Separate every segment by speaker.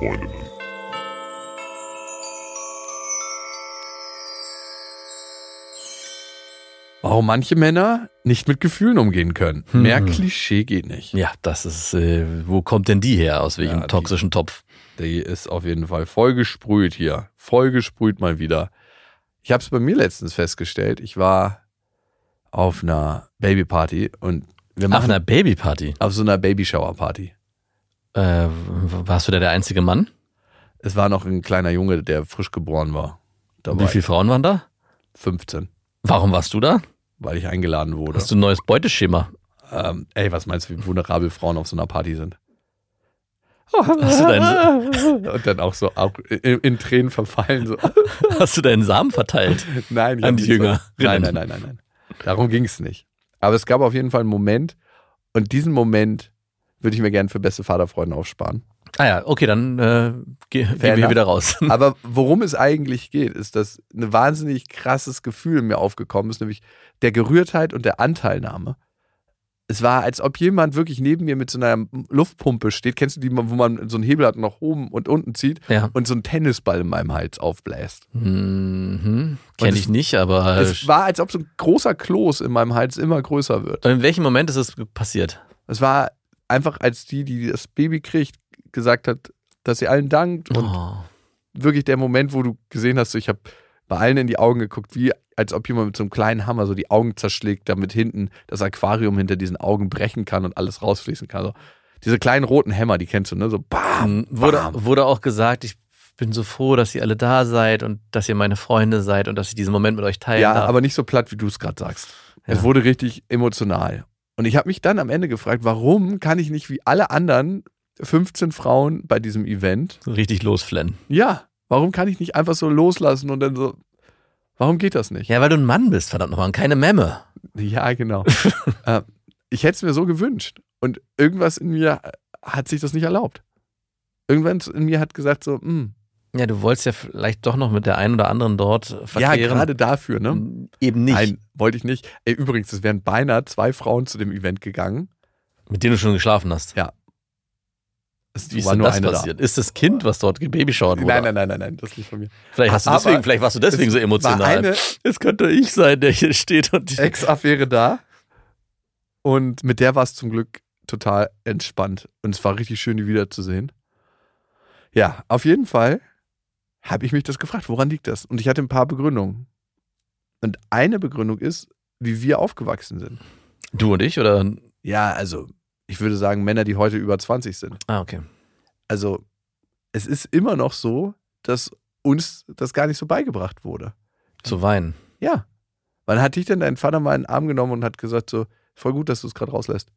Speaker 1: besten Freundinnen.
Speaker 2: Warum manche Männer nicht mit Gefühlen umgehen können.
Speaker 3: Hm.
Speaker 2: Mehr Klischee geht nicht.
Speaker 3: Ja, das ist, äh, wo kommt denn die her? Aus welchem
Speaker 2: Ja, die-
Speaker 3: toxischen Topf?
Speaker 2: Die ist auf jeden Fall voll gesprüht hier. Voll gesprüht mal wieder. Ich habe es bei mir letztens festgestellt. Ich war auf einer Babyparty und wir
Speaker 3: Auf
Speaker 2: machen
Speaker 3: einer Babyparty.
Speaker 2: auf so einer Babyshower-Party.
Speaker 3: Äh, warst du da der einzige Mann?
Speaker 2: Es war noch ein kleiner Junge, der frisch geboren war. Dabei
Speaker 3: Wie viele Frauen waren da?
Speaker 2: 15,
Speaker 3: Warum warst du da?
Speaker 2: weil ich eingeladen wurde.
Speaker 3: Hast du ein neues Beuteschema?
Speaker 2: Ähm, ey, was meinst du, wie vulnerabel Frauen auf so einer Party sind?
Speaker 3: Hast du deinen,
Speaker 2: Und dann auch so in, Tränen verfallen. So.
Speaker 3: hast du deinen Samen verteilt?
Speaker 2: Nein, ich
Speaker 3: An die
Speaker 2: nicht so-. Nein, nein, nein, nein, nein. Darum ging es nicht. Aber es gab auf jeden Fall einen Moment und diesen Moment würde ich mir gerne für beste Vaterfreunde aufsparen.
Speaker 3: Ah ja, okay, dann äh, ge gehen wir hier wieder raus.
Speaker 2: Aber worum es eigentlich geht, ist, dass ein wahnsinnig krasses Gefühl in mir aufgekommen ist, nämlich der Gerührtheit und der Anteilnahme. Es war, als ob jemand wirklich neben mir mit so einer Luftpumpe steht. Kennst du die, wo man so einen Hebel hat und nach oben und unten zieht
Speaker 3: Ja.
Speaker 2: und so einen Tennisball in meinem Hals aufbläst?
Speaker 3: Mhm.
Speaker 2: Und
Speaker 3: Kenne ich nicht, aber
Speaker 2: Es war, als ob so ein großer Kloß in meinem Hals immer größer wird.
Speaker 3: in welchem Moment ist es passiert?
Speaker 2: Es war einfach, als die, die das Baby kriegt, gesagt hat, dass sie allen dankt und
Speaker 3: Oh.
Speaker 2: wirklich der Moment, wo du gesehen hast, so, ich habe bei allen in die Augen geguckt, wie als ob jemand mit so einem kleinen Hammer so die Augen zerschlägt, damit hinten das Aquarium hinter diesen Augen brechen kann und alles rausfließen kann. So, diese kleinen roten Hämmer, die kennst du, ne? So bam,
Speaker 3: wurde,
Speaker 2: bam.
Speaker 3: wurde auch gesagt, ich bin so froh, dass ihr alle da seid und dass ihr meine Freunde seid und dass ich diesen Moment mit euch teilen
Speaker 2: Ja,
Speaker 3: darf.
Speaker 2: aber nicht so platt, wie du es gerade sagst. Es
Speaker 3: Ja.
Speaker 2: wurde richtig emotional. Und ich habe mich dann am Ende gefragt, warum kann ich nicht wie alle anderen 15 Frauen bei diesem Event
Speaker 3: richtig losflennen.
Speaker 2: Ja, warum kann ich nicht einfach so loslassen und dann so, warum geht das nicht?
Speaker 3: Ja, weil du ein Mann bist, verdammt nochmal, und keine Memme.
Speaker 2: Ja, genau. äh, ich hätte es mir so gewünscht und irgendwas in mir hat sich das nicht erlaubt. Irgendwann in mir hat gesagt so, hm,
Speaker 3: Ja, du wolltest ja vielleicht doch noch mit der einen oder anderen dort
Speaker 2: ja,
Speaker 3: verkehren.
Speaker 2: gerade dafür, ne?
Speaker 3: Eben nicht.
Speaker 2: Nein, wollte ich nicht. Ey, übrigens, es wären beinahe zwei Frauen zu dem Event gegangen.
Speaker 3: Mit denen du schon geschlafen hast.
Speaker 2: Ja. Es
Speaker 3: Wie ist denn
Speaker 2: nur
Speaker 3: das
Speaker 2: eine
Speaker 3: passiert? Ist das Kind, was dort gebabyschauert
Speaker 2: da.
Speaker 3: wurde?
Speaker 2: Nein, nein, nein, nein, nein, das nicht von mir.
Speaker 3: Vielleicht, hast du
Speaker 2: Aber
Speaker 3: deswegen, vielleicht warst du deswegen
Speaker 2: es
Speaker 3: so emotional.
Speaker 2: War eine
Speaker 3: es könnte ich sein, der hier steht und die
Speaker 2: Ex-Affäre da. Und mit der war es zum Glück total entspannt. Und es war richtig schön, die wiederzusehen. Ja, auf jeden Fall habe ich mich das gefragt, woran liegt das? Und ich hatte ein paar Begründungen. Und eine Begründung ist, wie wir aufgewachsen sind.
Speaker 3: Du und ich, oder?
Speaker 2: Ja, also ich würde sagen, Männer, die heute über 20 sind.
Speaker 3: Ah, okay.
Speaker 2: Also es ist immer noch so, dass uns das gar nicht so beigebracht wurde.
Speaker 3: Zu weinen.
Speaker 2: Ja. Wann hat dich denn dein Vater mal in den Arm genommen und hat gesagt, so, voll gut, dass du es gerade rauslässt?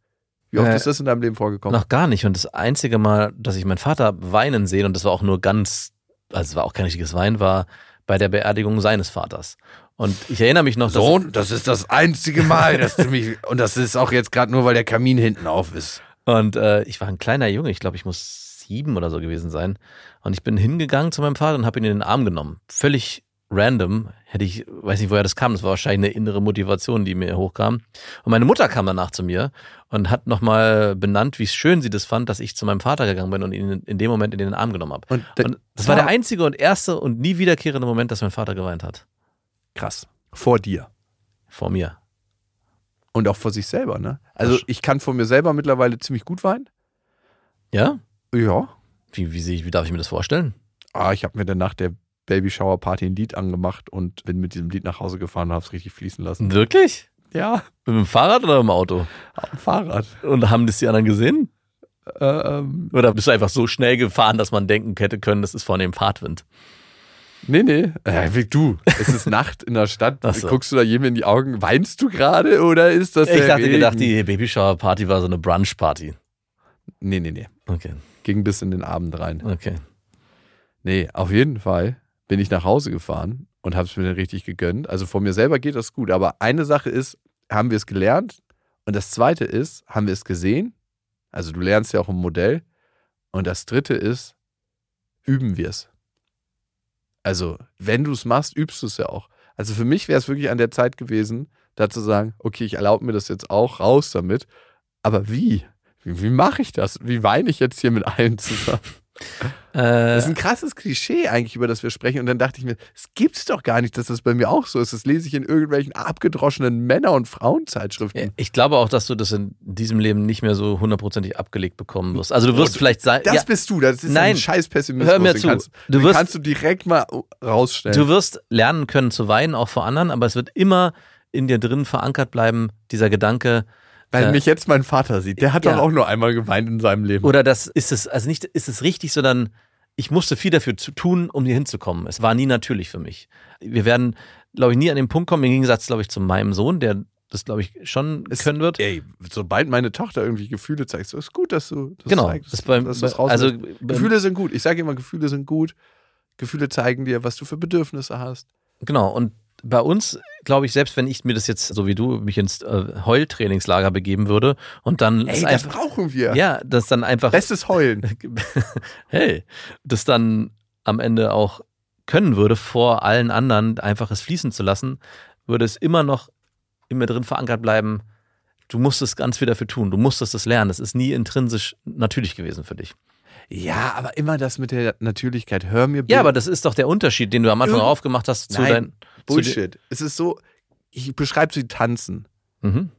Speaker 2: Wie oft
Speaker 3: Äh,
Speaker 2: ist das in deinem Leben vorgekommen?
Speaker 3: Noch gar nicht. Und das einzige Mal, dass ich meinen Vater weinen sehe, und das war auch nur ganz, also es war auch kein richtiges Weinen, war bei der Beerdigung seines Vaters. Und ich erinnere mich noch, dass
Speaker 2: Sohn, das ist das einzige Mal, dass du mich. Und das ist auch jetzt gerade nur, weil der Kamin hinten auf ist.
Speaker 3: Und äh, ich war ein kleiner Junge, ich glaube, ich muss sieben oder so gewesen sein. Und ich bin hingegangen zu meinem Vater und habe ihn in den Arm genommen. Völlig random. Hätte ich, weiß nicht, woher das kam. Das war wahrscheinlich eine innere Motivation, die mir hochkam. Und meine Mutter kam danach zu mir und hat nochmal benannt, wie schön sie das fand, dass ich zu meinem Vater gegangen bin und ihn in dem Moment in den Arm genommen habe.
Speaker 2: Und,
Speaker 3: Und das war der einzige und erste und nie wiederkehrende Moment, dass mein Vater geweint hat.
Speaker 2: krass. Vor dir.
Speaker 3: Vor mir.
Speaker 2: Und auch vor sich selber, ne? Also ich kann vor mir selber mittlerweile ziemlich gut weinen.
Speaker 3: Ja?
Speaker 2: Ja.
Speaker 3: Wie, wie, wie darf ich mir das vorstellen?
Speaker 2: Ah, ich habe mir dann nach der Baby Shower Party ein Lied angemacht und bin mit diesem Lied nach Hause gefahren und habe es richtig fließen lassen.
Speaker 3: Wirklich?
Speaker 2: Ja,
Speaker 3: Mit dem Fahrrad oder mit dem Auto?
Speaker 2: auf dem Fahrrad.
Speaker 3: Und haben das die anderen gesehen?
Speaker 2: Äh, ähm,
Speaker 3: Oder bist du einfach so schnell gefahren, dass man denken hätte können, das ist von dem Fahrtwind?
Speaker 2: nee, nee. Äh, wie du. Es ist Nacht in der Stadt.
Speaker 3: So.
Speaker 2: Guckst du da jedem in die Augen? Weinst du gerade oder ist das
Speaker 3: Ich dachte
Speaker 2: Regen?
Speaker 3: gedacht, die Babyshower-Party war so eine Brunch-Party.
Speaker 2: Nee, nee, nee.
Speaker 3: Okay,
Speaker 2: Ging bis in den Abend rein.
Speaker 3: okay.
Speaker 2: Nee, auf jeden Fall bin ich nach Hause gefahren und habe es mir dann richtig gegönnt. Also von mir selber geht das gut. Aber eine Sache ist, haben wir es gelernt? Und das zweite ist, haben wir es gesehen? Also du lernst ja auch im Modell. Und das dritte ist, üben wir es. Also wenn du es machst, übst du es ja auch. Also für mich wäre es wirklich an der Zeit gewesen, da zu sagen, okay, ich erlaube mir das jetzt auch, raus damit. Aber wie? Wie, wie mache ich das? Wie weine ich jetzt hier mit allen zusammen? Das ist
Speaker 3: Äh,
Speaker 2: ein krasses Klischee eigentlich, über das wir sprechen. Und dann dachte ich mir, es gibt's doch gar nicht, dass das bei mir auch so ist. Das lese ich in irgendwelchen abgedroschenen Männer- und Frauenzeitschriften.
Speaker 3: ich glaube auch, dass du das in diesem Leben nicht mehr so hundertprozentig abgelegt bekommen wirst. Also du wirst
Speaker 2: Oh,
Speaker 3: vielleicht sein.
Speaker 2: Das
Speaker 3: ja,
Speaker 2: bist du, das ist
Speaker 3: Nein.
Speaker 2: ein scheiß Pessimismus.
Speaker 3: Hör mir zu.
Speaker 2: Kannst,
Speaker 3: Du wirst-
Speaker 2: kannst du direkt mal rausstellen.
Speaker 3: Du wirst lernen können zu weinen, auch vor anderen, aber es wird immer in dir drin verankert bleiben, dieser Gedanke,
Speaker 2: Weil
Speaker 3: äh,
Speaker 2: mich jetzt mein Vater sieht. Der hat
Speaker 3: ja.
Speaker 2: doch auch nur einmal geweint in seinem Leben.
Speaker 3: oder das ist es, also nicht ist es richtig, sondern ich musste viel dafür zu tun, um hier hinzukommen. Es war nie natürlich für mich. Wir werden, glaube ich, nie an den Punkt kommen, im Gegensatz, glaube ich, zu meinem Sohn, der das, glaube ich, schon
Speaker 2: Es-
Speaker 3: können wird.
Speaker 2: Ey, sobald meine Tochter irgendwie Gefühle zeigt, so ist gut, dass du das
Speaker 3: genau.
Speaker 2: zeigst.
Speaker 3: Das
Speaker 2: dass
Speaker 3: bei, also,
Speaker 2: Gefühle sind gut. Ich sage immer, Gefühle sind gut. Gefühle zeigen dir, was du für Bedürfnisse hast.
Speaker 3: Genau, und bei uns, glaube ich, selbst wenn ich mir das jetzt, so wie du, mich ins äh, Heultrainingslager begeben würde und dann
Speaker 2: Ey,
Speaker 3: es
Speaker 2: das
Speaker 3: einfach,
Speaker 2: brauchen wir.
Speaker 3: ja, das dann einfach,
Speaker 2: Bestes Heulen.
Speaker 3: hey, das dann am Ende auch können würde, vor allen anderen einfach es fließen zu lassen, würde es immer noch in mir drin verankert bleiben, du musstest ganz viel dafür tun, du musstest das lernen, das ist nie intrinsisch natürlich gewesen für dich.
Speaker 2: Ja, aber immer das mit der Natürlichkeit. Hör mir
Speaker 3: Ja, aber das ist doch der Unterschied, den du am Anfang
Speaker 2: Irgend-
Speaker 3: aufgemacht hast zu
Speaker 2: Nein,
Speaker 3: dein, zu
Speaker 2: Bullshit. Es ist so, ich beschreibe es wie Tanzen.
Speaker 3: mhm.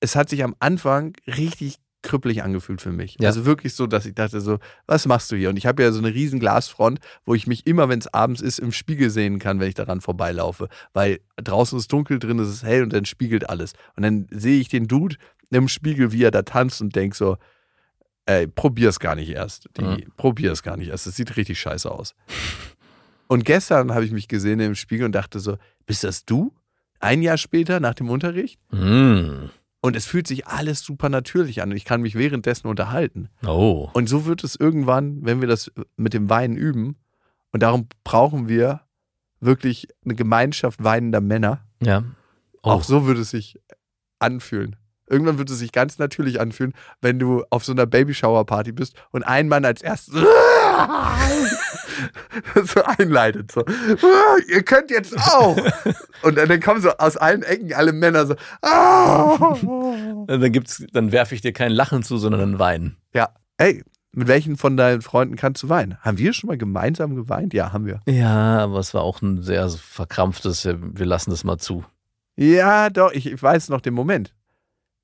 Speaker 2: Es hat sich am Anfang richtig krüppelig angefühlt für mich.
Speaker 3: Ja.
Speaker 2: Also wirklich so, dass ich dachte so, was machst du hier? Und ich habe ja so eine riesen Glasfront, wo ich mich immer, wenn es abends ist, im Spiegel sehen kann, wenn ich daran vorbeilaufe. Weil draußen ist dunkel, drin ist es hell und dann spiegelt alles. Und dann sehe ich den Dude im Spiegel, wie er da tanzt und denke so, ey, probier's gar nicht erst. Die,
Speaker 3: Ja.
Speaker 2: Probier's gar nicht erst. Das sieht richtig scheiße aus. Und gestern habe ich mich gesehen im Spiegel und dachte so, bist das du? Ein Jahr später nach dem Unterricht?
Speaker 3: Mm.
Speaker 2: Und es fühlt sich alles super natürlich an und ich kann mich währenddessen unterhalten.
Speaker 3: Oh.
Speaker 2: Und so wird es irgendwann, wenn wir das mit dem Weinen üben. Und darum brauchen wir wirklich eine Gemeinschaft weinender Männer.
Speaker 3: Ja. Oh.
Speaker 2: Auch so würde es sich anfühlen. Irgendwann wird es sich ganz natürlich anfühlen, wenn du auf so einer Babyshower-Party bist und ein Mann als erstes so einleitet. So, ihr könnt jetzt auch. Und dann kommen so aus allen Ecken alle Männer so.
Speaker 3: Und dann gibt's, dann werfe ich dir kein Lachen zu, sondern ein Weinen.
Speaker 2: Ja. Ey, mit welchen von deinen Freunden kannst du weinen? Haben wir schon mal gemeinsam geweint? Ja, haben wir.
Speaker 3: Ja, aber es war auch ein sehr verkrampftes, wir lassen das mal zu.
Speaker 2: Ja, doch, ich, ich weiß noch den Moment.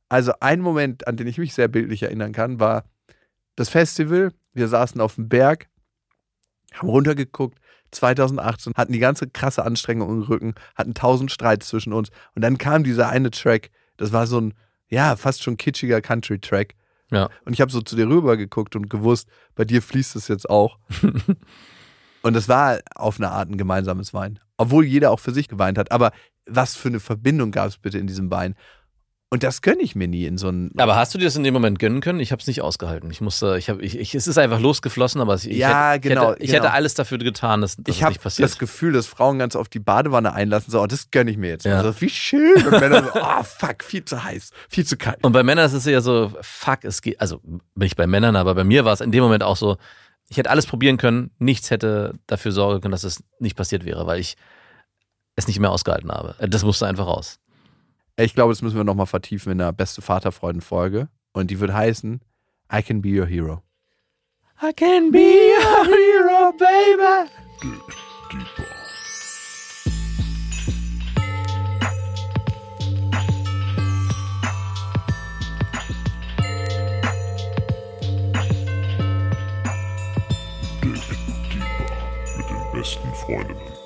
Speaker 2: Also ein Moment, an den ich mich sehr bildlich erinnern kann, war das Festival. Wir saßen auf dem Berg, haben runtergeguckt. 2018 hatten die ganze krasse Anstrengung im Rücken, hatten tausend Streits zwischen uns. Und dann kam dieser eine Track, das war so ein, ja, fast schon kitschiger Country-Track.
Speaker 3: Ja.
Speaker 2: Und ich habe so zu dir rüber geguckt und gewusst, bei dir fließt es jetzt auch. und es war auf eine Art ein gemeinsames Wein. Obwohl jeder auch für sich geweint hat. Aber was für eine Verbindung gab es bitte in diesem Wein? Und das gönne ich mir nie in so einem.
Speaker 3: Aber hast du dir das in dem Moment gönnen können? Ich habe es nicht ausgehalten. Ich musste, ich habe, ich, ich, es ist einfach losgeflossen, aber ich,
Speaker 2: Ja,
Speaker 3: hätte,
Speaker 2: genau,
Speaker 3: ich, hätte, ich
Speaker 2: genau.
Speaker 3: hätte alles dafür getan, dass, dass
Speaker 2: ich
Speaker 3: es
Speaker 2: habe
Speaker 3: nicht passiert.
Speaker 2: das Gefühl, dass Frauen ganz oft die Badewanne einlassen, so, oh, das gönne ich mir jetzt.
Speaker 3: Ja.
Speaker 2: Also, wie schön. Und Männer so, oh, fuck, viel zu heiß, viel zu kalt.
Speaker 3: Und bei Männern ist es ja so, fuck, es geht, also bin ich bei Männern, aber bei mir war es in dem Moment auch so, ich hätte alles probieren können, nichts hätte dafür sorgen können, dass es nicht passiert wäre, weil ich es nicht mehr ausgehalten habe. Das musste einfach raus.
Speaker 2: Ich glaube, das müssen wir nochmal vertiefen in der beste Vaterfreuden-Folge. Und die wird heißen I can be your hero.
Speaker 3: I can be a hero, baby.
Speaker 1: mit den besten Freundinnen.